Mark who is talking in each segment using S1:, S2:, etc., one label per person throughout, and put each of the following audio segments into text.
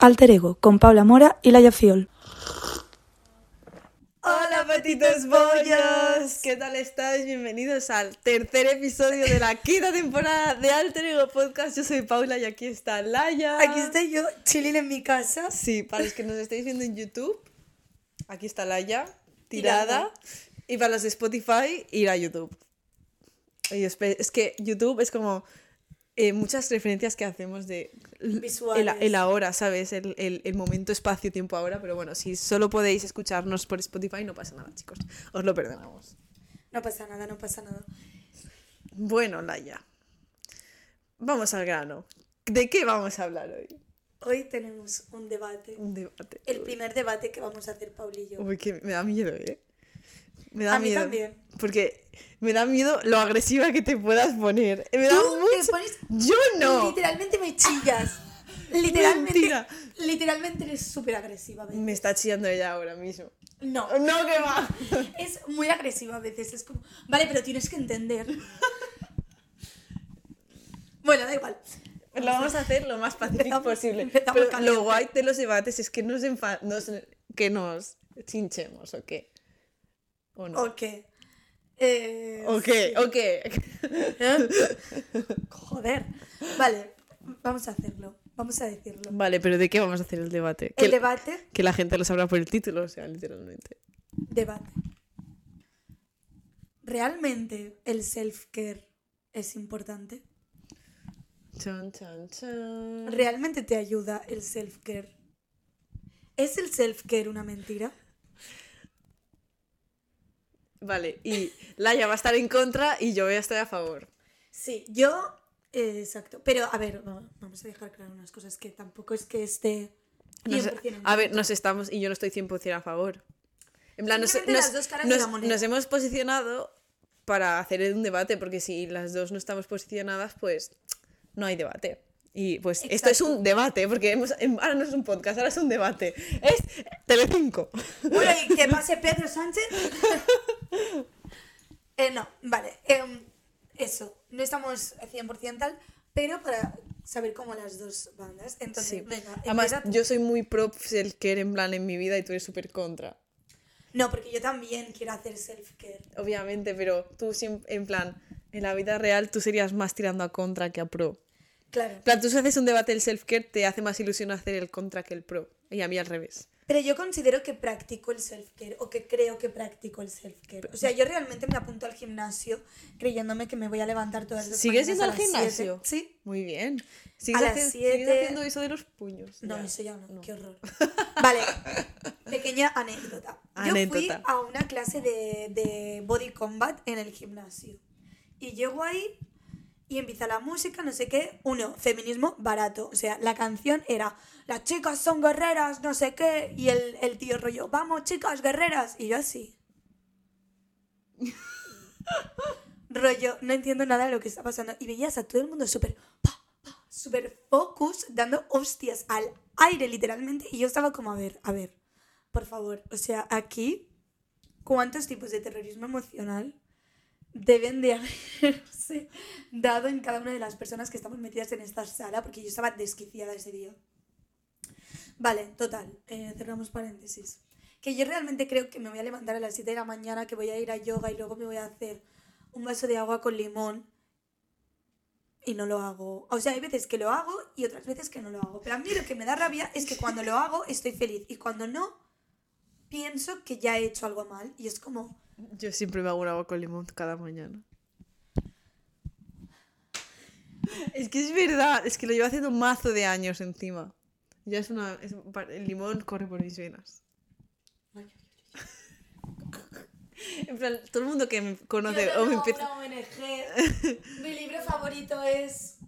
S1: Alter Ego con Paula Mora y Laia Fiol.
S2: Hola patitos bollos, ¿qué tal estáis? Bienvenidos al tercer episodio de la quinta temporada de Alter Ego Podcast. Yo soy Paula y aquí está Laia.
S1: Aquí estoy yo, chilling en mi casa.
S2: Sí, para los que nos estáis viendo en YouTube, aquí está Laia, tirada.
S1: Tirada.
S2: Y para los de Spotify, ir a YouTube. Y es que YouTube es como eh, muchas referencias que hacemos de. El, el ahora, ¿sabes? El, el- el momento, espacio, tiempo ahora. Pero bueno, si solo podéis escucharnos por Spotify, no pasa nada, chicos. Os lo perdonamos.
S1: No pasa nada, no pasa nada.
S2: Bueno, Laia. Vamos al grano. ¿De qué vamos a hablar hoy?
S1: Hoy tenemos un debate.
S2: Un debate.
S1: El primer debate que vamos a hacer Paul y yo.
S2: Uy, que me da miedo, ¿eh? Me da
S1: A mí
S2: miedo.
S1: también.
S2: Porque me da miedo lo agresiva que te puedas poner. Me da
S1: Tú
S2: mucho...
S1: te pones...
S2: Yo no.
S1: Literalmente me chillas. Literalmente,
S2: Mentira.
S1: literalmente eres súper agresiva.
S2: Me está chillando ella ahora mismo.
S1: No,
S2: No, que va.
S1: es muy agresiva a veces. Es como, vale, pero tienes que entender. Bueno, da igual.
S2: Lo vamos a hacer lo más pacífico posible. Pero lo guay de los debates es que nos, enfa- nos- que nos chinchemos, ¿o qué? ¿O no?
S1: Ok. Eh,
S2: ¿O qué? ¿O qué?
S1: ¿Eh? Joder. Vale, vamos a hacerlo. Vamos a decirlo.
S2: Vale, pero ¿de qué vamos a hacer el debate?
S1: El
S2: que,
S1: debate,
S2: que la gente lo sabrá por el título, o sea, literalmente.
S1: debate. ¿Realmente el self-care es importante?
S2: Chan, chan, chan.
S1: ¿Realmente te ayuda el self-care? ¿Es el self-care una mentira?
S2: Vale, y Laia va a estar en contra y yo voy a estar a favor.
S1: Sí, yo... eh, exacto. Pero, a ver, va- vamos a dejar claro unas cosas que tampoco es que esté...
S2: Nos-
S1: 100% en
S2: a ver, nos estamos, y yo no estoy 100% a favor. En plan, nos hemos posicionado para hacer un debate, porque si las dos no estamos posicionadas, pues no hay debate. Y pues esto es un debate, porque hemos, em- ahora no es un podcast, ahora es un debate. Es Telecinco.
S1: Bueno, y que pase Pedro Sánchez. Eh, no, vale. em, eso, no estamos 100% tal, pero para saber cómo las dos bandas. Entonces,
S2: Sí.
S1: venga,
S2: Además,
S1: empieza
S2: yo soy muy pro self-care en plan en mi vida y tú eres súper contra.
S1: No, porque yo también quiero hacer self-care.
S2: Obviamente, pero tú en plan, en la vida real tú serías más tirando a contra que a pro.
S1: Claro.
S2: Plan, tú si haces un debate del self-care, te hace más ilusión hacer el contra que el pro. Y a mí al revés.
S1: Pero yo considero que practico el self-care o que creo que practico el self-care. O sea, yo realmente me apunto al gimnasio creyéndome que me voy a levantar todas las
S2: ¿Sigues yendo al
S1: las siete.
S2: gimnasio?
S1: Sí.
S2: Muy bien. ¿Sigues,
S1: A las
S2: haci-
S1: siete-
S2: sigues haciendo eso de los puños?
S1: No,
S2: Ya.
S1: eso ya no, qué horror. Vale, pequeña anécdota. Yo fui
S2: Anécdota.
S1: a una clase de, de body combat en el gimnasio. Y llego ahí y empieza la música, no sé qué. Uno, feminismo barato. O sea, la canción era Las chicas son guerreras, no sé qué. Y el, el tío rollo, vamos chicas guerreras. Y yo así. rollo, no entiendo nada de lo que está pasando. Y veías a todo el mundo súper súper focus, dando hostias al aire literalmente. Y yo estaba como, a ver, a ver, por favor. O sea, aquí, ¿cuántos tipos de terrorismo emocional deben de haberse dado en cada una de las personas que estamos metidas en esta sala? Porque yo estaba desquiciada ese día. Vale, total, eh, cerramos paréntesis. Que yo realmente creo que me voy a levantar a las 7 de la mañana, que voy a ir a yoga y luego me voy a hacer un vaso de agua con limón y no lo hago. O sea, hay veces que lo hago y otras veces que no lo hago. Pero a mí lo que me da rabia es que cuando lo hago estoy feliz y cuando no, pienso que ya he hecho algo mal y es como,
S2: Yo siempre me hago un agua con limón cada mañana. Es que es verdad, es que lo llevo haciendo un mazo de años encima. Ya es una. es el limón corre por mis venas. En plan, todo el mundo que me conoce o me empieza.
S1: ONG. Mi libro favorito es...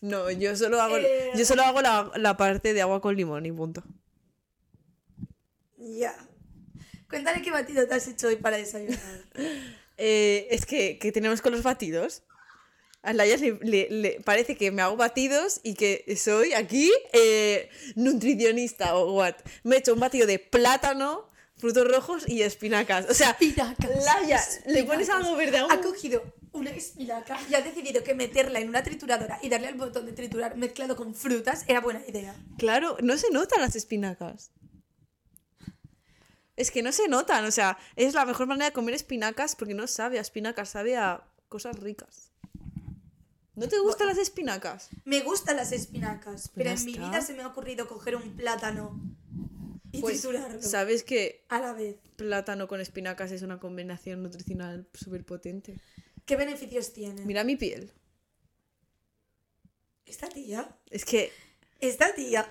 S2: No, yo solo hago,
S1: Eh.
S2: yo solo hago la, la parte de agua con limón y punto.
S1: Ya. Cuéntale qué batido te has hecho hoy para desayunar.
S2: Eh, es que, que tenemos con los batidos. A Laia le, le- le parece que me hago batidos y que soy aquí eh, nutricionista o what. Me he hecho un batido de plátano, frutos rojos y espinacas. O sea,
S1: Espinacas,
S2: Laia, le
S1: espinacas.
S2: pones algo verde a
S1: Ha cogido una espinaca y has decidido que meterla en una trituradora y darle al botón de triturar mezclado con frutas era buena idea.
S2: Claro, no se notan las espinacas. Es que no se notan, o sea, es la mejor manera de comer espinacas porque no sabe a espinacas, sabe a cosas ricas. ¿No te gustan las espinacas?
S1: Me gustan las espinacas, pero
S2: ya
S1: en mi vida se me ha ocurrido coger un plátano y
S2: Pues,
S1: triturarlo
S2: ¿sabes que
S1: a la vez.
S2: plátano con espinacas es una combinación nutricional súper potente?
S1: ¿Qué beneficios tiene?
S2: Mira mi piel.
S1: Esta tía,
S2: Es que,
S1: esta tía,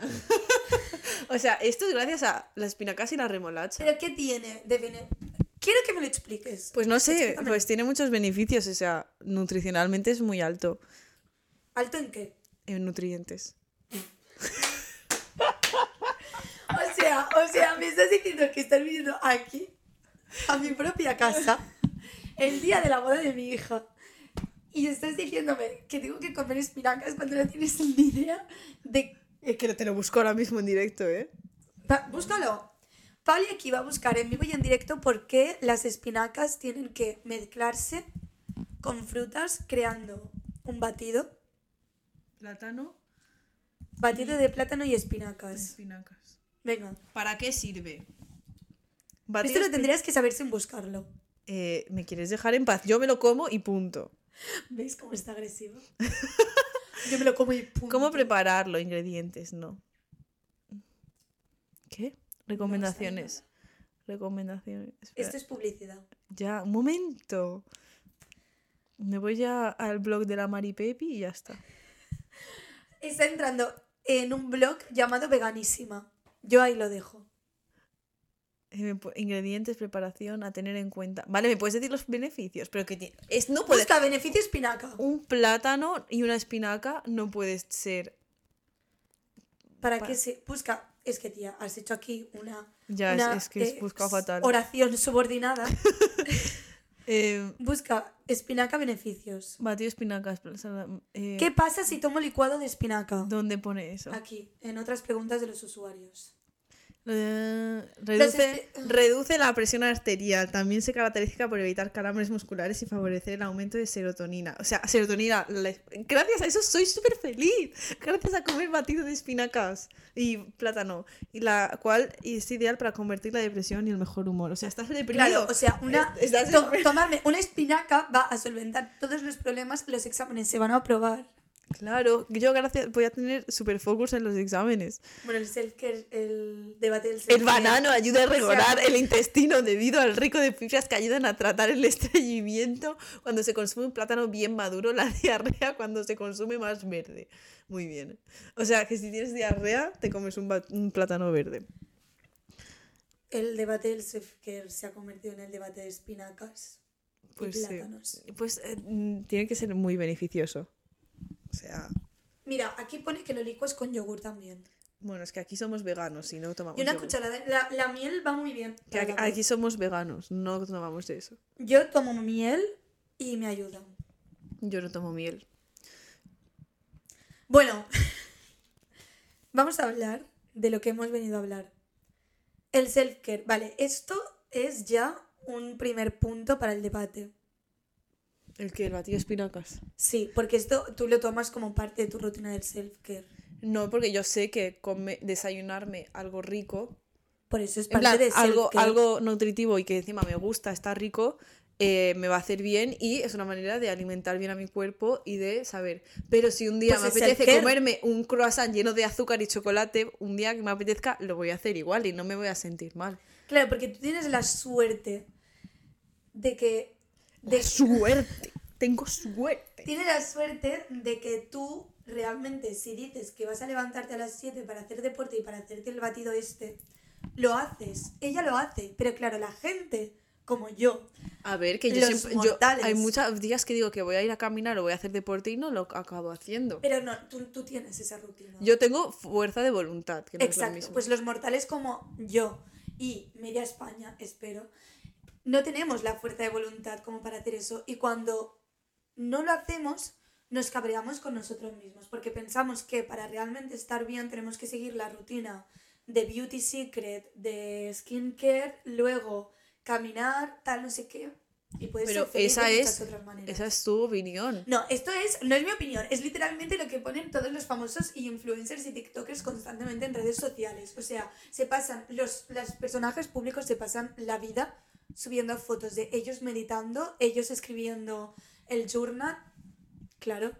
S2: o sea, esto es gracias a las espinacas y la remolacha.
S1: ¿pero qué tiene de bene- Quiero que me lo expliques.
S2: Pues no sé,
S1: Explícame.
S2: pues tiene muchos beneficios, o sea, nutricionalmente es muy alto
S1: ¿Alto en qué?
S2: en nutrientes.
S1: O sea, o sea, me estás diciendo que estás viniendo aquí, a mi propia casa, el día de la boda de mi hija. Y estás diciéndome que tengo que comer espinacas cuando no tienes ni idea de...
S2: Es que te lo busco ahora mismo en directo, ¿eh?
S1: Pa- búscalo. Pauli aquí va a buscar en vivo y en directo por qué las espinacas tienen que mezclarse con frutas creando un batido.
S2: Plátano,
S1: Batido de plátano y espinacas.
S2: espinacas.
S1: Venga.
S2: ¿Para qué sirve?
S1: Esto lo tendrías que saber sin buscarlo.
S2: Eh, ¿Me quieres dejar en paz? Yo me lo como y punto.
S1: ¿Veis cómo está agresivo? Yo me lo como y punto.
S2: ¿Cómo prepararlo? Ingredientes, no. ¿Qué? Recomendaciones. Recomendaciones. Espera.
S1: Esto es publicidad.
S2: Ya, un momento. Me voy ya al blog de la Mari Pepi y ya está.
S1: Está entrando en un blog llamado Veganísima. Yo ahí lo dejo.
S2: Eh, Ingredientes, preparación, a tener en cuenta. Vale, me puedes decir los beneficios, pero que es no puede
S1: Busca beneficio espinaca.
S2: un plátano y una espinaca no puede ser.
S1: ¿Para
S2: Pa-
S1: qué se busca? Es que, tía, has hecho aquí una,
S2: Ya, es-
S1: una,
S2: es, que es
S1: eh,
S2: fatal.
S1: oración subordinada.
S2: Eh,
S1: Busca espinaca beneficios.
S2: batido espinacas. eh,
S1: ¿Qué pasa si tomo licuado de espinaca?
S2: ¿Dónde pone eso?
S1: Aquí, en otras preguntas de los usuarios.
S2: Eh, reduce, reduce la presión arterial. También se caracteriza por evitar calambres musculares y favorecer el aumento de serotonina. O sea, serotonina. la- gracias a eso soy súper feliz. Gracias a comer batido de espinacas y plátano. Y la cual es ideal para convertir la depresión y el mejor humor. O sea, estás deprimido.
S1: Claro, o sea, una,
S2: estás
S1: to- tomarme una espinaca va a solventar todos los problemas. Los exámenes se van a aprobar.
S2: Claro, yo gracias voy a tener super focus en los exámenes.
S1: Bueno, el self-care, el debate del
S2: El
S1: self-care.
S2: banano ayuda a
S1: O sea,
S2: regular el intestino debido al rico de fibras que ayudan a tratar el estreñimiento cuando se consume un plátano bien maduro, la diarrea cuando se consume más verde. Muy bien. O sea, que si tienes diarrea, te comes un, plátano verde.
S1: El debate del self-care se ha convertido en el debate de espinacas
S2: Pues
S1: y
S2: sí.
S1: plátanos.
S2: Pues eh, mm, tiene que ser muy beneficioso. O sea,
S1: Mira, aquí pone que lo licuas con yogur también.
S2: bueno, es que aquí somos veganos y no tomamos
S1: Y una
S2: yogur.
S1: cucharada. La, la miel va muy bien.
S2: Que
S1: para
S2: aquí,
S1: la
S2: aquí somos veganos, no tomamos de eso.
S1: Yo tomo miel y me ayuda.
S2: Yo no tomo miel.
S1: Bueno, vamos a hablar de lo que hemos venido a hablar. El self-care. Vale, esto es ya un primer punto para el debate.
S2: ¿El que ¿El batido de espinacas?
S1: Sí, porque esto tú lo tomas como parte de tu rutina del self-care.
S2: No, porque yo sé que come, desayunarme algo rico,
S1: Por eso es parte
S2: plan,
S1: de
S2: algo, algo nutritivo y que encima me gusta, está rico, eh, me va a hacer bien y es una manera de alimentar bien a mi cuerpo y de saber. Pero si un día
S1: Pues
S2: me apetece comerme un croissant lleno de azúcar y chocolate, un día que me apetezca, lo voy a hacer igual y no me voy a sentir mal.
S1: Claro, porque tú tienes la suerte de que... De,
S2: suerte, tengo suerte.
S1: tienes la suerte de que tú realmente, si dices que vas a levantarte a las 7 para hacer deporte y para hacerte el batido este, lo haces. Ella lo hace. Pero claro, la gente como yo,
S2: A ver, que yo siempre. Yo, hay muchos días que digo que voy a ir a caminar o voy a hacer deporte y no lo acabo haciendo.
S1: pero no, tú, tú tienes esa rutina.
S2: Yo tengo fuerza de voluntad, que no es lo
S1: Exacto,
S2: mismo.
S1: pues los mortales como yo y media España, espero, no tenemos la fuerza de voluntad como para hacer eso y cuando no lo hacemos nos cabreamos con nosotros mismos porque pensamos que para realmente estar bien tenemos que seguir la rutina de beauty secret, de skincare, luego caminar, tal, no sé qué. Y puedes
S2: Pero
S1: ser
S2: esa
S1: de
S2: es,
S1: otras maneras.
S2: esa es tu opinión.
S1: No, esto es, no es mi opinión, es literalmente lo que ponen todos los famosos y influencers y TikTokers constantemente en redes sociales. O sea, se pasan, los, los personajes públicos se pasan la vida subiendo fotos de ellos meditando, ellos escribiendo el journal. Claro.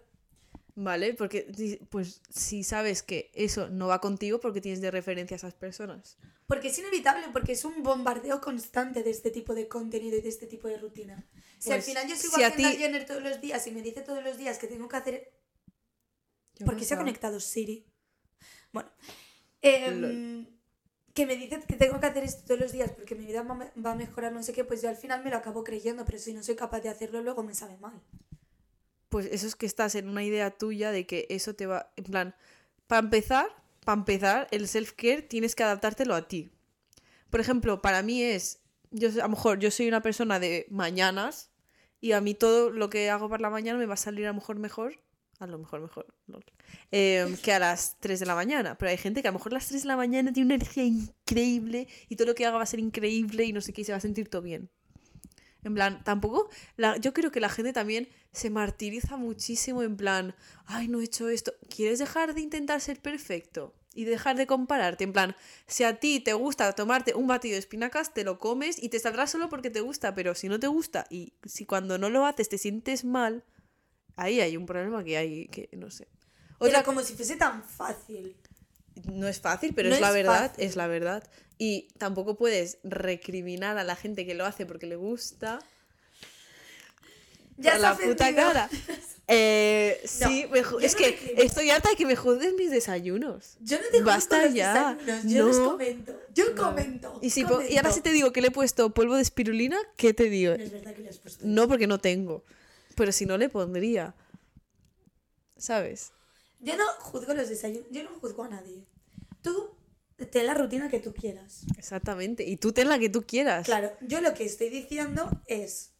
S2: ¿Vale? Porque pues si sabes que eso no va contigo, porque tienes de referencia a esas personas.
S1: Porque es inevitable, porque es un bombardeo constante de este tipo de contenido y de este tipo de rutina. Si al
S2: Pues,
S1: final yo sigo
S2: si
S1: haciendo
S2: ti-
S1: Jenner todos los días y me dice todos los días que tengo que hacer ¿Por qué se ha conectado Siri? Bueno. Que me dice que tengo que hacer esto todos los días porque mi vida va, a mejorar, no sé qué, pues yo al final me lo acabo creyendo, pero si no soy capaz de hacerlo, luego me sabe mal.
S2: Pues eso es que estás en una idea tuya de que eso te va. En plan, para empezar, para empezar, el self-care tienes que adaptártelo a ti. Por ejemplo, para mí es. Yo, a lo mejor yo soy una persona de mañanas y a mí todo lo que hago por la mañana me va a salir a lo mejor mejor. A lo mejor mejor. em, que a las 3 de la mañana. Pero hay gente que a lo mejor a las 3 de la mañana tiene una energía increíble y todo lo que haga va a ser increíble y no sé qué y se va a sentir todo bien. En plan, tampoco. Yo creo que la gente también se martiriza muchísimo en plan, ay, no he hecho esto. ¿Quieres dejar de intentar ser perfecto? Y dejar de compararte. En plan, si a ti te gusta tomarte un batido de espinacas, te lo comes y te saldrá solo porque te gusta. Pero si no te gusta y si cuando no lo haces te sientes mal, ahí hay un problema que hay, que no sé.
S1: Otra
S2: Otra
S1: como si fuese tan fácil.
S2: no es fácil, pero
S1: No
S2: es la
S1: es
S2: verdad,
S1: fácil.
S2: es la verdad. Y tampoco puedes recriminar a la gente que lo hace porque le gusta.
S1: Ya
S2: la
S1: ha
S2: puta
S1: ofendido.
S2: cara. Eh,
S1: No,
S2: sí, me es
S1: no
S2: que estoy harta de que me juzgues mis desayunos.
S1: Yo no te
S2: Basta
S1: los
S2: ya.
S1: desayunos, yo los
S2: No.
S1: comento. Yo comento.
S2: Y, si po- y ahora
S1: comento.
S2: si te digo que le he puesto polvo de espirulina, ¿qué te digo?
S1: No es verdad que le has puesto.
S2: No, porque no tengo. Pero si no le pondría. ¿Sabes?
S1: Yo no juzgo los desayunos, yo no juzgo a nadie. Tú ten la rutina que tú quieras.
S2: Exactamente. Y tú ten la que tú quieras.
S1: Claro, yo lo que estoy diciendo es,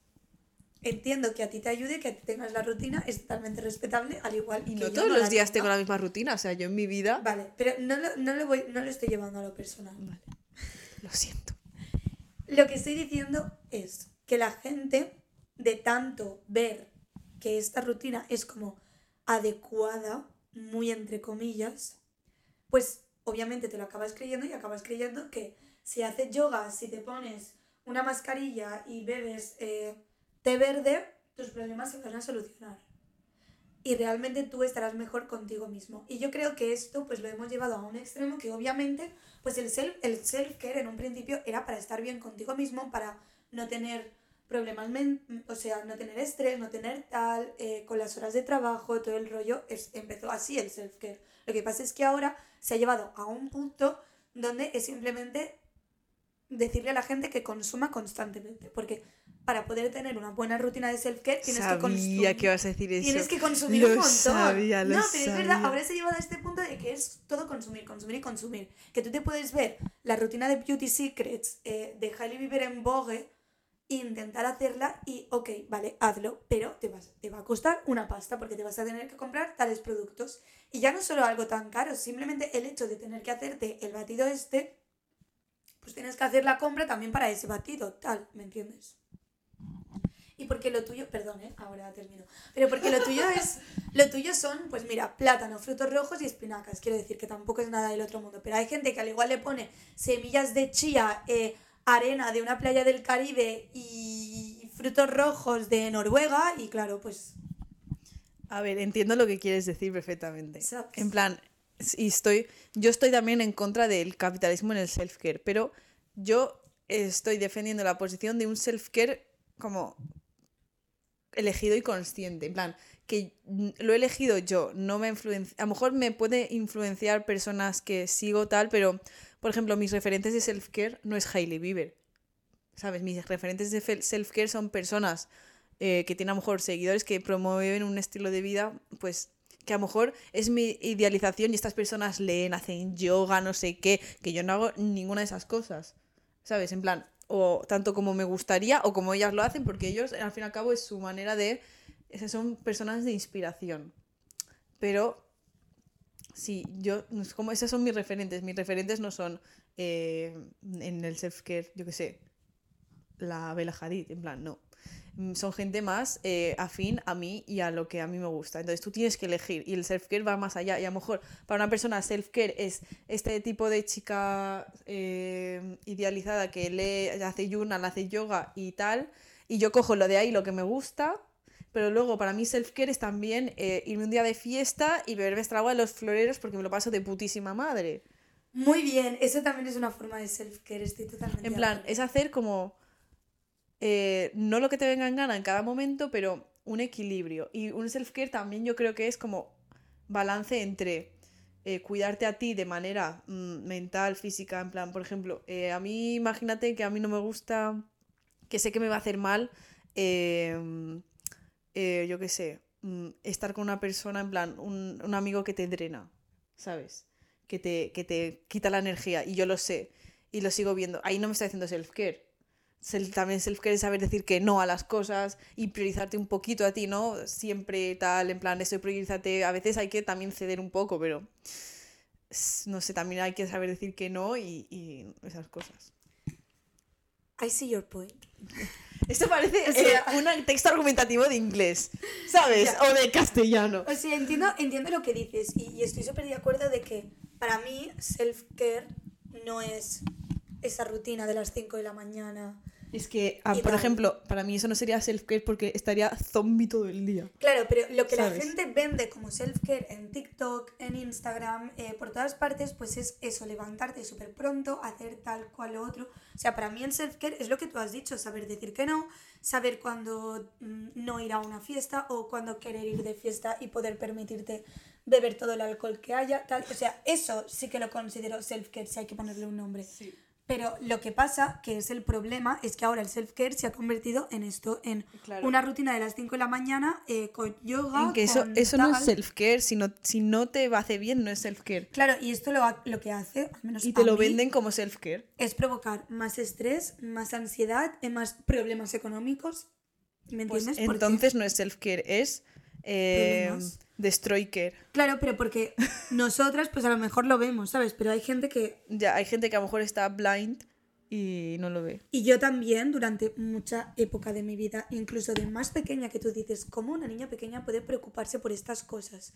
S1: entiendo que a ti te ayude, que a ti tengas la rutina, es totalmente respetable, al igual
S2: Y
S1: que
S2: no
S1: yo
S2: todos los días tengo la misma rutina. O sea, yo en mi vida.
S1: Vale, pero no lo, no, lo voy, no lo estoy llevando a lo personal.
S2: Vale. Lo siento.
S1: Lo que estoy diciendo es que la gente, de tanto ver que esta rutina es como adecuada, muy entre comillas, pues obviamente te lo acabas creyendo y acabas creyendo que si haces yoga, si te pones una mascarilla y bebes eh, té verde, tus problemas se van a solucionar. Y realmente tú estarás mejor contigo mismo. Y yo creo que esto pues lo hemos llevado a un extremo que obviamente pues el self el self-care en un principio era para estar bien contigo mismo, para no tener problemas, o sea, no tener estrés, no tener tal, eh, con las horas de trabajo, todo el rollo, es, empezó así el self-care. Lo que pasa es que ahora se ha llevado a un punto donde es simplemente decirle a la gente que consuma constantemente, porque para poder tener una buena rutina de self-care tienes que
S2: Sabía
S1: consumir.
S2: que ibas a decir eso.
S1: Tienes que consumir
S2: Lo
S1: un montón.
S2: sabía, lo
S1: no, pero es verdad,
S2: sabía.
S1: ahora se ha llevado a este punto de que es todo consumir, consumir y consumir. Que tú te puedes ver la rutina de Beauty Secrets eh, de Hailey Bieber en Vogue intentar hacerla y, ok, vale, hazlo, pero te, vas, te va a costar una pasta porque te vas a tener que comprar tales productos. Y ya no solo algo tan caro, simplemente el hecho de tener que hacerte el batido este, pues tienes que hacer la compra también para ese batido, tal, ¿me entiendes? Y porque lo tuyo, perdón, ¿eh? ahora termino. Pero porque lo tuyo es, lo tuyo son, pues mira, plátano, frutos rojos y espinacas. Quiero decir que tampoco es nada del otro mundo. Pero hay gente que al igual le pone semillas de chía, eh, arena de una playa del Caribe y frutos rojos de Noruega y claro, pues
S2: A ver, entiendo lo que quieres decir perfectamente.
S1: ¿Sabes?
S2: En plan, y estoy, yo estoy también en contra del capitalismo en el self-care, pero yo estoy defendiendo la posición de un self-care como elegido y consciente. En plan, que lo he elegido yo, no me influencia. A lo mejor me puede influenciar personas que sigo tal, pero, por ejemplo, mis referentes de self-care no es Hailey Bieber. ¿Sabes? Mis referentes de self-care son personas eh, que tienen a lo mejor seguidores que promueven un estilo de vida, pues que a lo mejor es mi idealización y estas personas leen, hacen yoga, no sé qué, que yo no hago ninguna de esas cosas. ¿Sabes? En plan, o tanto como me gustaría o como ellas lo hacen, porque ellos, al fin y al cabo, es su manera de... Esas son personas de inspiración. Pero Sí, yo, como esas son mis referentes. Mis referentes no son eh, en el self-care, yo qué sé, la Bella Hadid, en plan, no. son gente más eh, afín a mí y a lo que a mí me gusta. Entonces tú tienes que elegir y el self-care va más allá. Y a lo mejor para una persona self-care es este tipo de chica eh, idealizada que lee, hace yuna, hace yoga y tal. Y yo cojo lo de ahí, lo que me gusta. Pero luego para mí self-care es también eh, irme un día de fiesta y beberme esta agua de los floreros porque me lo paso de putísima madre.
S1: Muy bien, eso también es una forma de self-care, estoy totalmente.
S2: En plan, es hacer como. eh, no lo que te venga en gana en cada momento, pero un equilibrio. Y un self-care también yo creo que es como balance entre eh, cuidarte a ti de manera mm, mental, física, en plan, por ejemplo, eh, a mí imagínate que a mí no me gusta, que sé que me va a hacer mal, eh, yo qué sé, mm, estar con una persona, en plan, un, un amigo que te drena, ¿sabes? Que te, que te quita la energía, y yo lo sé, y lo sigo viendo. Ahí no me estoy haciendo self-care. Sel- también self-care es saber decir que no a las cosas y priorizarte un poquito a ti, ¿no? Siempre tal, en plan, eso priorizarte. A veces hay que también ceder un poco, pero no sé, también hay que saber decir que no y, y esas cosas.
S1: I see your point.
S2: Esto parece
S1: O sea-
S2: eh, un texto argumentativo de inglés, ¿sabes?
S1: Ya.
S2: O de castellano.
S1: O sea, entiendo, entiendo lo que dices y, y estoy súper de acuerdo de que para mí self-care no es esa rutina de las 5 de la mañana.
S2: Es que, ah, por ejemplo, para mí eso no sería self-care porque estaría zombie todo el día.
S1: Claro, pero lo que
S2: ¿Sabes?
S1: la gente vende como self-care en TikTok, en Instagram, eh, por todas partes, pues es eso, levantarte súper pronto, hacer tal cual lo otro. O sea, para mí el self-care es lo que tú has dicho, saber decir que no, saber cuándo mm, no ir a una fiesta o cuándo querer ir de fiesta y poder permitirte beber todo el alcohol que haya, tal. O sea, eso sí que lo considero self-care, si hay que ponerle un nombre. Pero lo que pasa, que es el problema, es que ahora el self-care se ha convertido en esto, en
S2: Claro.
S1: una rutina de las 5 de la mañana eh, con yoga.
S2: En que eso, eso no es self-care, si no, si no te va a hacer bien, no es self-care.
S1: Claro, y esto lo, lo que hace, al menos
S2: Y
S1: a
S2: te lo
S1: mí,
S2: venden como self-care.
S1: es provocar más estrés, más ansiedad, eh, más problemas económicos. ¿Me
S2: Pues
S1: entiendes?
S2: Entonces no es self-care, es eh,
S1: Problemas.
S2: destroy care.
S1: Claro, pero porque nosotras, pues a lo mejor lo vemos, ¿sabes? Pero hay gente que
S2: Ya, hay gente que a lo mejor está blind y no lo ve.
S1: Y yo también, durante mucha época de mi vida, incluso de más pequeña, que tú dices, ¿cómo una niña pequeña puede preocuparse por estas cosas?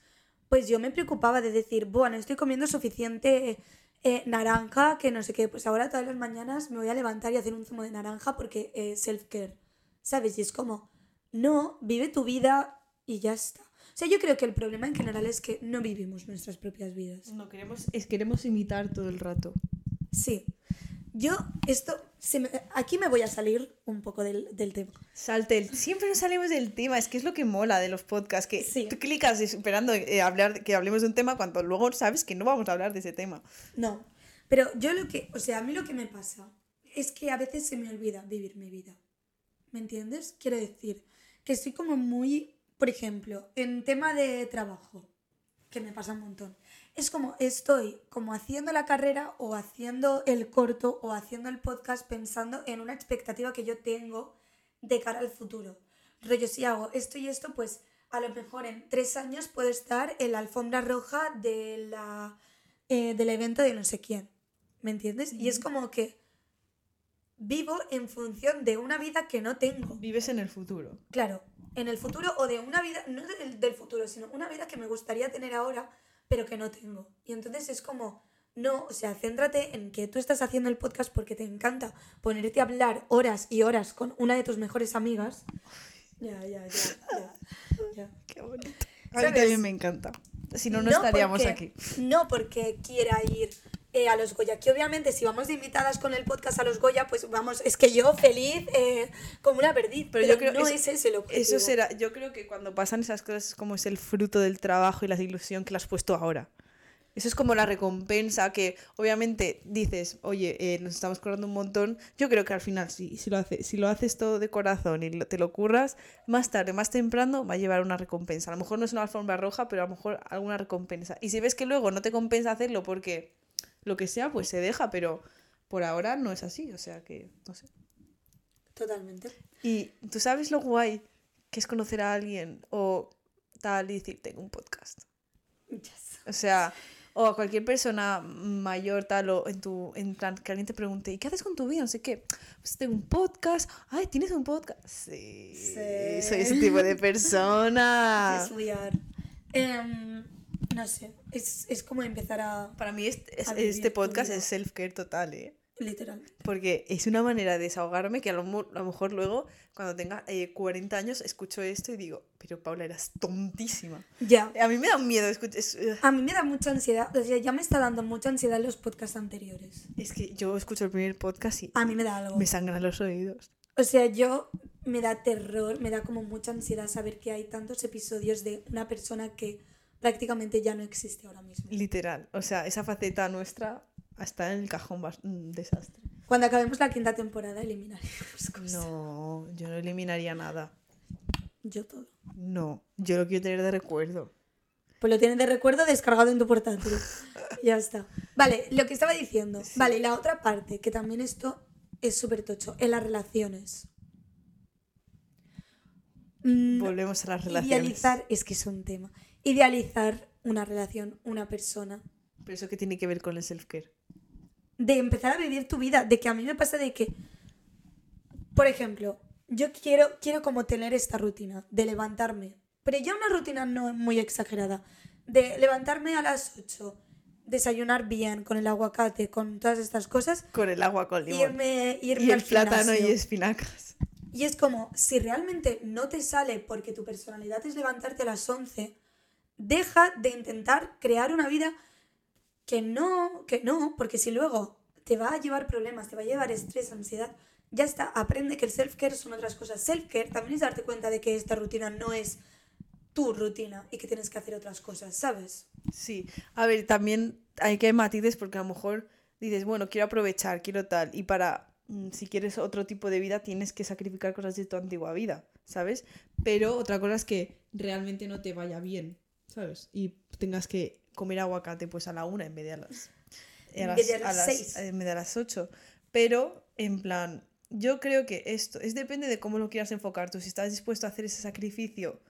S1: Pues yo me preocupaba de decir, bueno, estoy comiendo suficiente eh, naranja, que no sé qué, pues ahora todas las mañanas me voy a levantar y hacer un zumo de naranja porque eh, self-care, ¿sabes? Y es como, no, vive tu vida y ya está. O sea, yo creo que el problema en general es que no vivimos nuestras propias vidas.
S2: No queremos, es, queremos imitar todo el rato.
S1: Sí. Yo, esto, se me- aquí me voy a salir un poco del, del tema.
S2: Salte, el- siempre nos salimos del tema, es que es lo que mola de los podcasts, que
S1: Sí.
S2: tú clicas esperando eh, hablar, que hablemos de un tema cuando luego sabes que no vamos a hablar de ese tema.
S1: No, pero yo lo que, o sea, a mí lo que me pasa es que a veces se me olvida vivir mi vida. ¿Me entiendes? Quiero decir que estoy como muy, por ejemplo, en tema de trabajo, que me pasa un montón. Es como estoy como haciendo la carrera o haciendo el corto o haciendo el podcast pensando en una expectativa que yo tengo de cara al futuro. Rollo, si hago esto y esto, pues a lo mejor en tres años puedo estar en la alfombra roja de la, eh, del evento de no sé quién. ¿Me entiendes? Y es como que vivo en función de una vida que no tengo.
S2: Vives en el futuro.
S1: Claro, en el futuro o de una vida, no del, del futuro, sino una vida que me gustaría tener ahora, pero que no tengo. Y entonces es como, no, o sea, céntrate en que tú estás haciendo el podcast porque te encanta ponerte a hablar horas y horas con una de tus mejores amigas. Ya, ya, ya, ya. ya.
S2: Qué bonito. A mí
S1: ¿Sabes?
S2: también me encanta. Si no, no, estaríamos
S1: porque-
S2: aquí.
S1: No porque quiera ir eh, a los Goya, que obviamente si vamos de invitadas con el podcast a los Goya, pues vamos, es que yo feliz eh, como una perdiz, pero,
S2: Pero yo creo
S1: no es ese el objetivo.
S2: Eso será, yo creo que cuando pasan esas cosas es como es el fruto del trabajo y la ilusión que le has puesto ahora. Eso es como la recompensa que obviamente dices, oye, eh, nos estamos currando un montón. Yo creo que al final sí, si lo, hace, si lo haces todo de corazón y lo- te lo curras, más tarde, más temprano va a llevar una recompensa. A lo mejor no es una alfombra roja, pero a lo mejor alguna recompensa. Y si ves que luego no te compensa hacerlo porque lo que sea, pues se deja, pero por ahora no es así, o sea que, no sé.
S1: Totalmente.
S2: Y tú sabes lo guay que es conocer a alguien o tal y decir, tengo un podcast.
S1: Yes.
S2: O sea, o a cualquier persona mayor tal o en tu en plan que alguien te pregunte ¿y qué haces con tu vida? no sé qué pues tengo un podcast ay tienes un podcast sí,
S1: Sí.
S2: soy ese tipo de persona
S1: Es we are. Em, no sé, es, es como empezar a...
S2: para mí este, es- este podcast es self care total eh
S1: Literalmente.
S2: porque es una manera de desahogarme que a lo, a lo mejor luego cuando tenga eh, 40 años escucho esto y digo pero Paula eras tontísima
S1: Ya.
S2: a mí me da miedo escuchar
S1: A mí me da mucha ansiedad, o sea, ya me está dando mucha ansiedad los podcasts anteriores.
S2: es que yo escucho el primer podcast y
S1: A mí me da algo.
S2: me sangran los oídos
S1: O sea, yo me da terror, me da como mucha ansiedad saber que hay tantos episodios de una persona que prácticamente ya no existe ahora mismo.
S2: Literal. O sea, esa faceta nuestra está en el cajón un desastre.
S1: Cuando acabemos la quinta temporada eliminaremos cosas.
S2: No, yo no eliminaría nada.
S1: Yo todo.
S2: No, yo lo quiero tener de recuerdo.
S1: Pues lo tienes de recuerdo descargado en tu portátil. ya está. Vale, lo que estaba diciendo. Vale, y la otra parte, que también esto es súper tocho, en las relaciones. Mm,
S2: Volvemos a las relaciones.
S1: Idealizar, es que es un tema. Idealizar una relación, una persona.
S2: Pero eso que tiene que ver con el self-care.
S1: De empezar a vivir tu vida. De que a mí me pasa de que, por ejemplo, yo quiero, quiero como tener esta rutina de levantarme. Pero ya una rutina no muy exagerada. De levantarme a las 8, desayunar bien con el aguacate, con todas estas cosas.
S2: Con el agua con limón.
S1: Irme, irme
S2: y
S1: al
S2: el plátano y espinacas.
S1: Y es como, si realmente no te sale porque tu personalidad es levantarte a las 11, deja de intentar crear una vida que no, que no, porque si luego te va a llevar problemas, te va a llevar estrés, ansiedad, ya está, aprende que el self-care son otras cosas. Self-care también es darte cuenta de que esta rutina no es tu rutina y que tienes que hacer otras cosas, ¿sabes?
S2: Sí. A ver, también hay que matices porque a lo mejor dices, bueno, quiero aprovechar, quiero tal. Y para, mm, si quieres otro tipo de vida, tienes que sacrificar cosas de tu antigua vida, ¿sabes? Pero otra cosa es que realmente no te vaya bien, ¿sabes? Y tengas que comer aguacate pues a la una en vez de a las, a
S1: de las
S2: las-
S1: seis.
S2: en vez de a las ocho. Pero, en plan, yo creo que esto es depende de cómo lo quieras enfocar tú. Si estás dispuesto a hacer ese sacrificio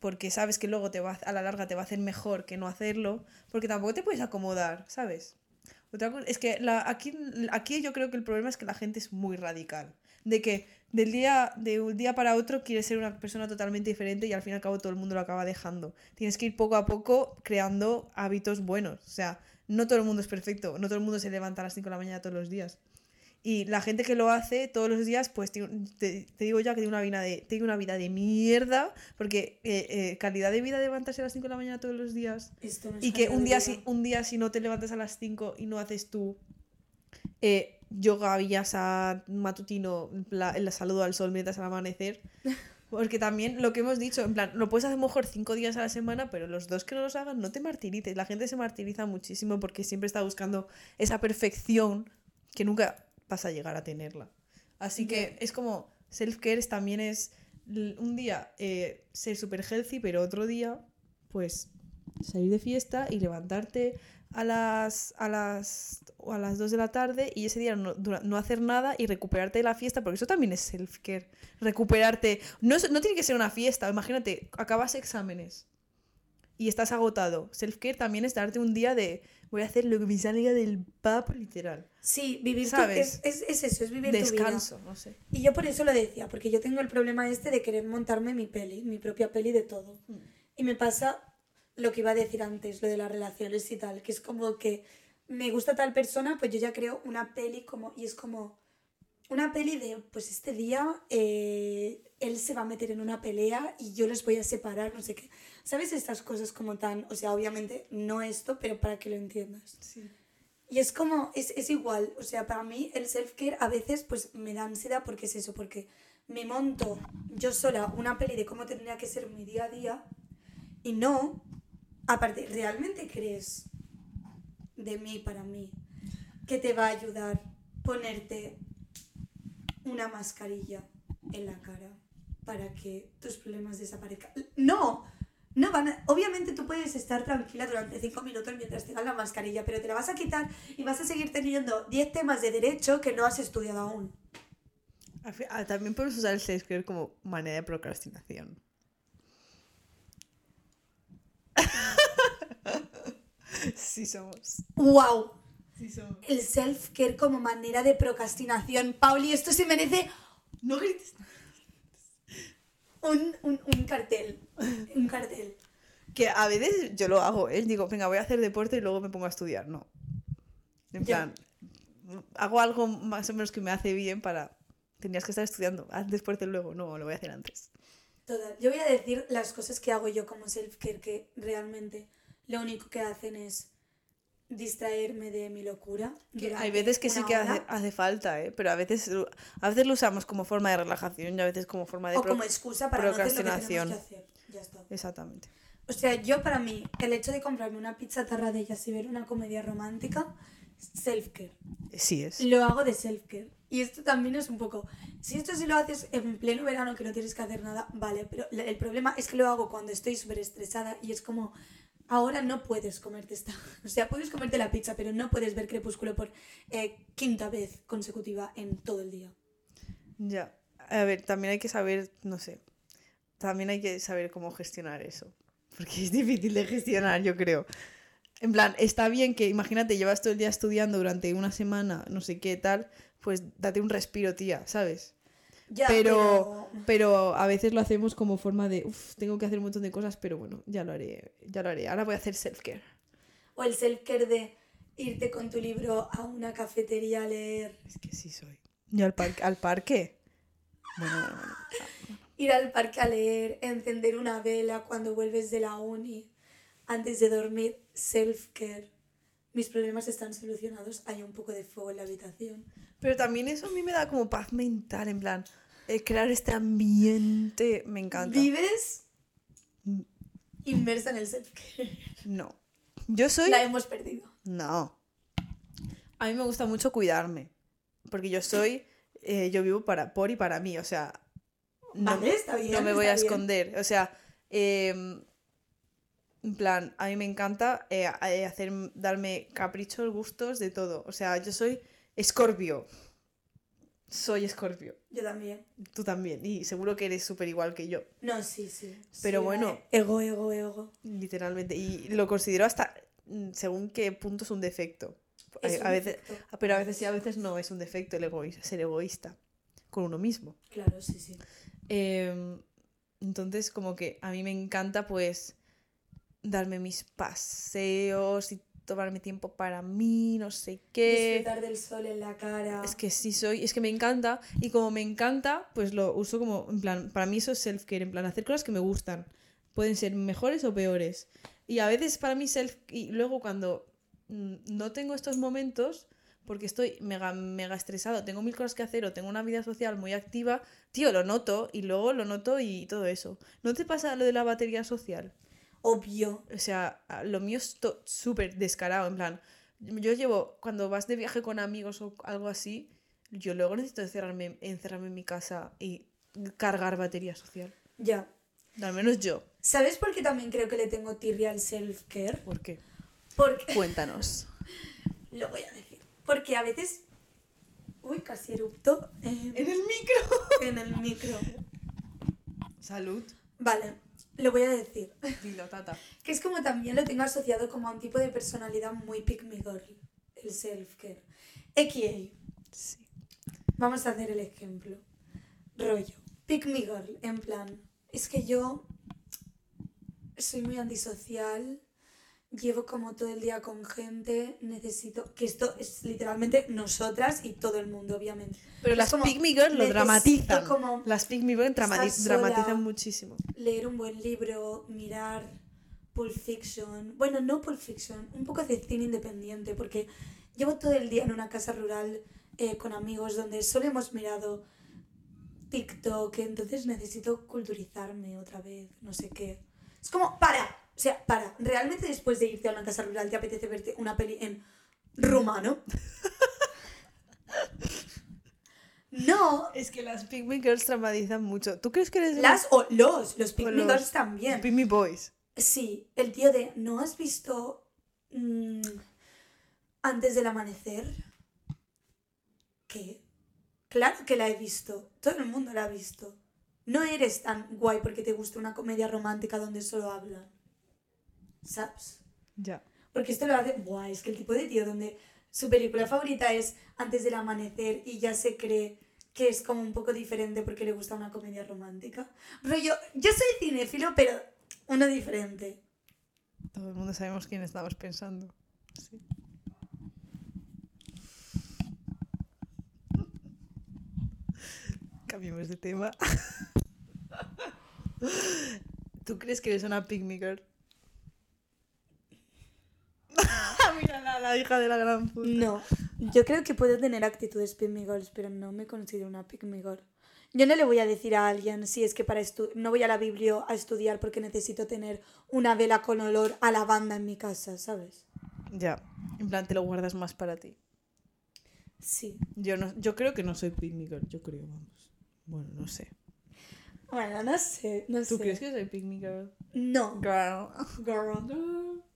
S2: porque sabes que luego te va, a- a la larga te va a hacer mejor que no hacerlo, porque tampoco te puedes acomodar, ¿sabes? Otra cosa es que la, aquí, aquí yo creo que el problema es que la gente es muy radical, de que del día, de un día para otro quieres ser una persona totalmente diferente y al fin y al cabo todo el mundo lo acaba dejando. Tienes que ir poco a poco creando hábitos buenos, o sea, no todo el mundo es perfecto, no todo el mundo se levanta a las 5 de la mañana todos los días. Y la gente que lo hace todos los días, pues te, te digo ya que tiene una vida de, tiene una vida de mierda, porque eh, eh, calidad de vida de levantarse a las 5 de la mañana todos los días.
S1: Esto no es
S2: Y que un día, si, un día si no te levantas a las 5 y no haces tu eh, yoga vinyasa matutino, plan, el saludo al sol mientras al amanecer. Porque también lo que hemos dicho, en plan, lo puedes hacer mejor cinco días a la semana, pero los dos que no los hagan, no te martirices. La gente se martiriza muchísimo porque siempre está buscando esa perfección que nunca vas a llegar a tenerla. Así que es como self-care también es un día eh, ser super healthy, pero otro día, pues salir de fiesta y levantarte a las, a las, o a las 2 de la tarde y ese día no, no hacer nada y recuperarte de la fiesta, porque eso también es self-care. Recuperarte. No, es- no tiene que ser una fiesta, imagínate, acabas exámenes y estás agotado. Self-care también es darte un día de voy a hacer lo que me salga del pap, literal.
S1: Sí, vivir
S2: ¿Sabes?
S1: es, es, es eso, es vivir tu vida.
S2: Descanso, no sé.
S1: Y yo por eso lo decía, porque yo tengo el problema este de querer montarme mi peli, mi propia peli de todo.
S2: Mm.
S1: Y me pasa lo que iba a decir antes, lo de las relaciones y tal, que es como que me gusta tal persona, pues yo ya creo una peli como, y es como una peli de, pues este día eh, él se va a meter en una pelea y yo los voy a separar, no sé qué. ¿Sabes estas cosas como tan, o sea, obviamente no esto, pero para que lo entiendas.
S2: Sí.
S1: Y es como, es, es igual, o sea, para mí el self-care a veces pues me da ansiedad porque es eso, porque me monto yo sola una peli de cómo tendría que ser mi día a día y no, aparte, ¿realmente crees de mí para mí que te va a ayudar ponerte una mascarilla en la cara para que tus problemas desaparezcan? No, no van a- Obviamente tú puedes estar tranquila durante 5 minutos mientras tengas la mascarilla, pero te la vas a quitar y vas a seguir teniendo 10 temas de derecho que no has estudiado aún.
S2: Ah, También podemos usar el self-care como manera de procrastinación. Sí somos.
S1: ¡Wow!
S2: Sí somos.
S1: El self-care como manera de procrastinación. Pauli, esto se merece
S2: No grites.
S1: un, un, un cartel. Un cartel.
S2: Que a veces yo lo hago, ¿eh? Digo, venga, voy a hacer deporte y luego me pongo a estudiar. No. En
S1: Ya.
S2: plan, hago algo más o menos que me hace bien para... Tenías que estar estudiando. Haz deporte luego. No, lo voy a hacer antes.
S1: Total. Yo voy a decir las cosas que hago yo como self-care que realmente lo único que hacen es distraerme de mi locura.
S2: Que hay veces que sí que hace, hace falta, ¿eh? Pero a veces, lo- a veces lo usamos como forma de relajación y a veces como forma de...
S1: O como excusa para no hacer lo que tenemos que
S2: procrastinación.
S1: hacer. Ya está.
S2: Exactamente.
S1: O sea, yo para mí, el hecho de comprarme una pizza tarradellas y ver una comedia romántica, self-care.
S2: Sí es.
S1: Lo hago de self-care. Y esto también es un poco... Si esto sí lo haces en pleno verano que no tienes que hacer nada, vale. Pero el problema es que lo hago cuando estoy súper estresada y es como... Ahora no puedes comerte esta... O sea, puedes comerte la pizza, pero no puedes ver Crepúsculo por eh, quinta vez consecutiva en todo el día.
S2: Ya. A ver, también hay que saber, no sé, también hay que saber cómo gestionar eso. Porque es difícil de gestionar, yo creo. En plan, está bien que, imagínate, llevas todo el día estudiando durante una semana, no sé qué tal, pues date un respiro, tía, ¿sabes?
S1: Ya,
S2: pero, pero a veces lo hacemos como forma de, uff, tengo que hacer un montón de cosas, pero bueno, ya lo haré, ya lo haré. Ahora voy a hacer self-care.
S1: O el self-care de irte con tu libro a una cafetería a leer.
S2: Es que sí soy. ¿Y al, par- al parque? Bueno, bueno, bueno.
S1: Ir al parque a leer, encender una vela cuando vuelves de la uni, antes de dormir, self-care. Mis problemas están solucionados, hay un poco de fuego en la habitación.
S2: Pero también eso a mí me da como paz mental, en plan, eh, crear este ambiente me encanta.
S1: Vives inmersa en el self-care.
S2: No. Yo soy...
S1: La hemos perdido.
S2: No. A mí me gusta mucho cuidarme, porque yo soy... eh, yo vivo para, por y para mí, o sea... No,
S1: Vale, está bien.
S2: no me voy a
S1: bien.
S2: esconder, o sea... em, en plan, a mí me encanta eh, eh, hacer, darme caprichos, gustos, de todo. O sea, yo soy escorpio. Soy escorpio.
S1: Yo también.
S2: Tú también. Y seguro que eres súper igual que yo.
S1: No, sí, sí.
S2: Pero
S1: Sí,
S2: bueno.
S1: Ego, ego, ego.
S2: Literalmente. Y lo considero hasta mm, según qué punto es un defecto.
S1: Es
S2: a,
S1: un
S2: veces,
S1: defecto.
S2: pero a veces sí, a veces no es un defecto el egoísta, ser egoísta con uno mismo.
S1: Claro, sí, sí.
S2: Em, entonces, como que a mí me encanta, pues, darme mis paseos y tomarme tiempo para mí, no sé qué.
S1: Disfrutar del sol en la cara.
S2: Es que sí soy, es que me encanta y como me encanta, pues lo uso como, en plan, para mí eso es self-care, en plan, hacer cosas que me gustan. Pueden ser mejores o peores. Y a veces para mí self, y luego cuando mm, no tengo estos momentos, porque estoy mega, mega estresado, tengo mil cosas que hacer o tengo una vida social muy activa, tío, lo noto y luego lo noto y todo eso. ¿No te pasa lo de la batería social?
S1: Obvio.
S2: O sea, lo mío es súper descarado, en plan, yo llevo, cuando vas de viaje con amigos o algo así, yo luego necesito encerrarme, encerrarme en mi casa y cargar batería social.
S1: Ya.
S2: Al menos yo.
S1: ¿Sabes por qué también creo que le tengo tirria al self-care?
S2: ¿Por qué?
S1: Porque...
S2: Cuéntanos.
S1: Lo voy a decir. Porque a veces... Uy, casi erupto en,
S2: el micro.
S1: en el micro.
S2: Salud.
S1: Vale, lo voy a decir.
S2: Dilo, tata.
S1: Que es como también lo tengo asociado como a un tipo de personalidad muy pick me girl, el self-care. XA,
S2: Sí.
S1: vamos a hacer el ejemplo. Rollo, pick me girl, en plan, es que yo soy muy antisocial, llevo como todo el día con gente, necesito, que esto es literalmente nosotras y todo el mundo, obviamente.
S2: Pero
S1: Es
S2: las
S1: como,
S2: Pick Me lo dramatizan.
S1: como
S2: Las Pick Me
S1: sola.
S2: dramatizan muchísimo.
S1: leer un buen libro, mirar Pulp Fiction. Bueno, no Pulp Fiction, un poco de cine independiente, porque llevo todo el día en una casa rural eh, con amigos donde solo hemos mirado TikTok, entonces necesito culturizarme otra vez, no sé qué. Es como, para, o sea, para, realmente después de irte a una casa rural te apetece verte una peli en rumano. no,
S2: Es que las Me Girls dramatizan mucho. ¿Tú crees que eres
S1: las o los, los
S2: los
S1: Girls también.
S2: Me Boys?
S1: Sí, el tío de, ¿no has visto mm, antes del amanecer? ¿Qué? Claro que la he visto, todo el mundo la ha visto. No eres tan guay porque te gusta una comedia romántica donde solo hablan. ¿Sabes?
S2: Ya.
S1: Porque esto lo hace. Buah, es que el tipo de tío donde su película favorita es Antes del amanecer y ya se cree que es como un poco diferente porque le gusta una comedia romántica. Rollo, yo soy cinéfilo, pero uno diferente.
S2: Todo el mundo sabemos quién estamos pensando. Sí. Cambiemos de tema. ¿Tú crees que eres una girl? Mira la, la hija de la gran puta.
S1: No, yo creo que puedo tener actitudes pygmy girls, pero no me considero una pygmy girl. Yo no le voy a decir a alguien si es que para estu no voy a la biblio a estudiar porque necesito tener una vela con olor a lavanda en mi casa, ¿sabes?
S2: Ya, en plan te lo guardas más para ti.
S1: Sí.
S2: Yo no, yo creo que no soy pygmy girl, yo creo, vamos. Bueno, no sé.
S1: Bueno, no sé, no
S2: ¿Tú
S1: sé.
S2: crees que soy pygmy girl?
S1: No.
S2: Girl.
S1: Girl.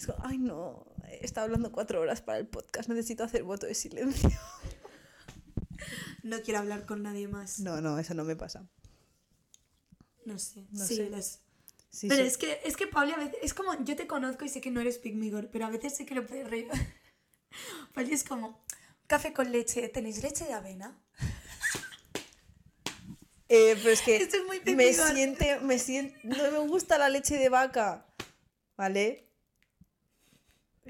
S2: Es como, ay no, he estado hablando cuatro horas para el podcast, necesito hacer voto de silencio.
S1: No quiero hablar con nadie más.
S2: No, no, eso no me pasa.
S1: No sé.
S2: No
S1: sí,
S2: sé. Sí,
S1: pero
S2: sí.
S1: es que, es que Pauli a veces, es como, yo te conozco y sé que no eres pygmy girl, pero a veces sé que lo puedes reír. Pauli es como, café con leche, ¿tenéis leche de avena?
S2: Eh, pero es que
S1: Esto es muy
S2: me siente, me siente, no me gusta la leche de vaca, ¿vale?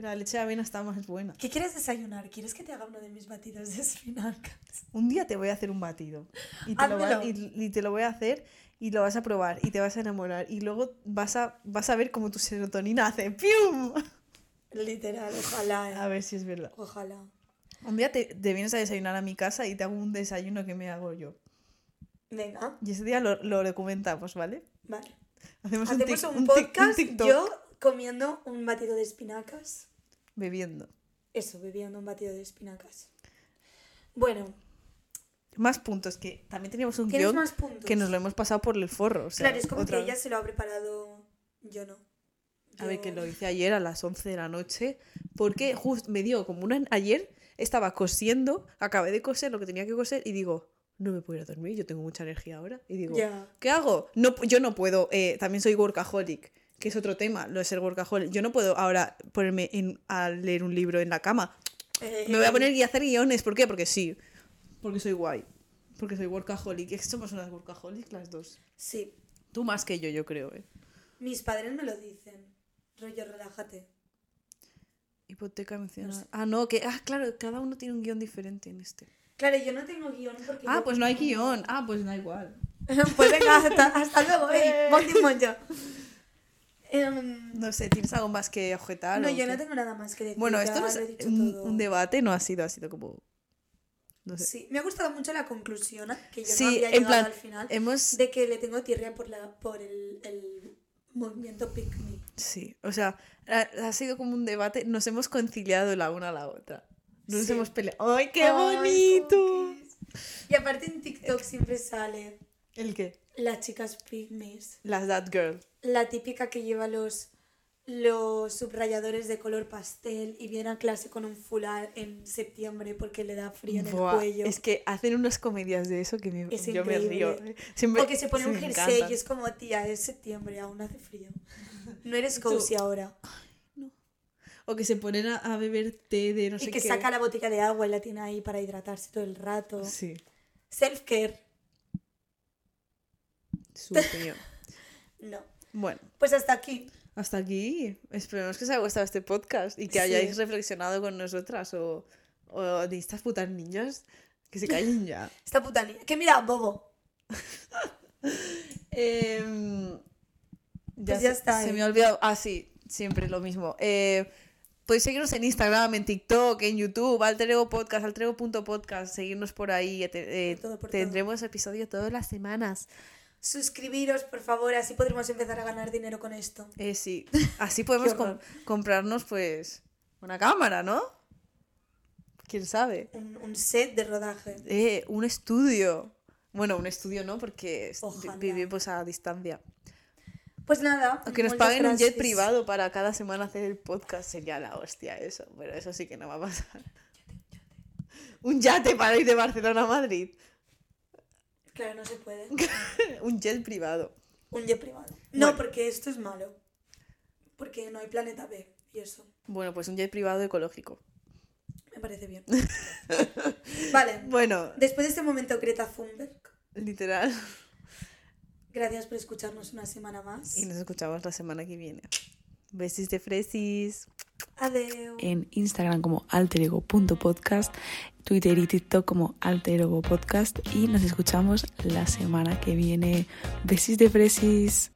S2: La leche de avena está más buena.
S1: ¿Qué quieres desayunar? ¿Quieres que te haga uno de mis batidos de espinacas?
S2: Un día te voy a hacer un batido y te, lo va- y- y te lo voy a hacer y lo vas a probar y te vas a enamorar y luego vas a, vas a ver cómo tu serotonina hace ¡pium!
S1: Literal, ojalá. eh.
S2: A ver si es verdad.
S1: Ojalá.
S2: Un día te, te vienes a desayunar a mi casa y te hago un desayuno que me hago yo.
S1: Venga,
S2: Y ese día lo, lo documentamos, ¿vale?
S1: vale.
S2: Hacemos,
S1: Hacemos
S2: tic-
S1: un,
S2: tic-
S1: podcast, yo comiendo un batido de espinacas.
S2: Bebiendo.
S1: Eso, bebiendo un batido de espinacas. Bueno,
S2: Más puntos, que también teníamos un
S1: ¿tienes
S2: guion
S1: más puntos?
S2: que nos lo hemos pasado por el forro. O sea,
S1: claro, es como que ella se lo ha preparado, yo no.
S2: A ver, que lo hice ayer a las 11 de la noche, porque justo me dio como una... Ayer estaba cosiendo, acabé de coser lo que tenía que coser y digo, no me puedo ir a dormir, yo tengo mucha energía ahora. Y digo. ¿qué hago? No, yo no puedo, eh, también soy workaholic, que es otro tema, lo de ser workaholic. Yo no puedo ahora ponerme en- a leer un libro en la cama.
S1: Eh,
S2: Me voy a poner y hacer guiones, ¿por qué? Porque sí, porque soy guay, porque soy workaholic. Somos unas workaholic las dos.
S1: Sí,
S2: Tú más que yo, yo creo, ¿eh?
S1: mis padres me lo dicen. Rollo, relájate.
S2: Hipoteca mencionada.
S1: No sé.
S2: Ah, no, que. Ah, claro, cada uno tiene un guion diferente en este.
S1: Claro, yo no tengo guion porque...
S2: Ah,
S1: yo-
S2: pues no hay guion. Ah, pues da igual.
S1: pues venga, hasta, hasta luego, eh. Em,
S2: No sé, ¿tienes algo más que objetar?
S1: no, yo
S2: qué?
S1: no tengo nada más que decir.
S2: Bueno, esto no es un, debate, no ha sido, ha sido como. No sé.
S1: Sí, me ha gustado mucho la conclusión, que yo
S2: Sí,
S1: no había
S2: en
S1: llegado
S2: plan,
S1: al final,
S2: Hemos.
S1: de que le tengo tirria por, la, por el, el movimiento Pick Me.
S2: Sí, o sea, ha, ha sido como un debate. Nos hemos conciliado la una a la otra. No nos
S1: Sí.
S2: hemos peleado. ¡Ay, qué
S1: Ay,
S2: bonito!
S1: Y aparte en TikTok siempre sale
S2: ¿El qué?
S1: las chicas pygmies.
S2: Las That Girl.
S1: La típica que lleva los, los subrayadores de color pastel y viene a clase con un fular en septiembre porque le da frío en
S2: Buah,
S1: el cuello.
S2: Es que hacen unas comedias de eso que me-
S1: Es
S2: yo me río. Siempre,
S1: O que se pone un jersey y es como, tía, es septiembre, aún hace frío. No eres cozy ahora.
S2: O que se ponen a, a beber té de no sé
S1: y que
S2: qué.
S1: saca la botella de agua y la tiene ahí para hidratarse todo el rato.
S2: Sí,
S1: Self-care.
S2: su opinión.
S1: No.
S2: Bueno,
S1: Pues hasta aquí.
S2: hasta aquí. Esperemos que os haya gustado este podcast y que
S1: Sí.
S2: hayáis reflexionado con nosotras o, o de estas putas niñas que se callen ya.
S1: Esta puta niña. Que mira, bobo.
S2: Em,
S1: Pues ya
S2: se,
S1: está,
S2: Se
S1: eh.
S2: me ha olvidado. Ah, sí, siempre lo mismo. Eh, podéis seguirnos en Instagram, en TikTok, en YouTube, Alterego Podcast, alterego.podcast, seguirnos por ahí. te- eh,
S1: Por todo, por todo.
S2: tendremos episodio todas las semanas.
S1: Suscribiros, por favor, así podremos empezar a ganar dinero con esto.
S2: Eh, sí, así podemos com- comprarnos pues una cámara, ¿no? ¿Quién sabe?
S1: Un, un set de rodaje.
S2: Eh, un estudio. Bueno, un estudio no, porque
S1: Ojalá.
S2: vivimos a distancia.
S1: Pues nada.
S2: O que nos paguen un jet privado para cada semana hacer el podcast sería la hostia eso, pero eso sí que no va a pasar. Un yate para ir de Barcelona a Madrid.
S1: Claro, no se puede.
S2: un jet privado.
S1: Un jet privado. No,
S2: Bueno.
S1: porque esto es malo. Porque no hay planeta B. Y eso,
S2: Bueno, pues un jet privado ecológico.
S1: me parece bien. vale,
S2: Bueno,
S1: después de este momento Greta Thunberg,
S2: literal.
S1: gracias por escucharnos una semana más.
S2: Y nos escuchamos la semana que viene. Besis de fresis.
S1: Adeu.
S3: en Instagram como alterego.podcast, Twitter y TikTok como alterego podcast y nos escuchamos la semana que viene. Besis de fresis.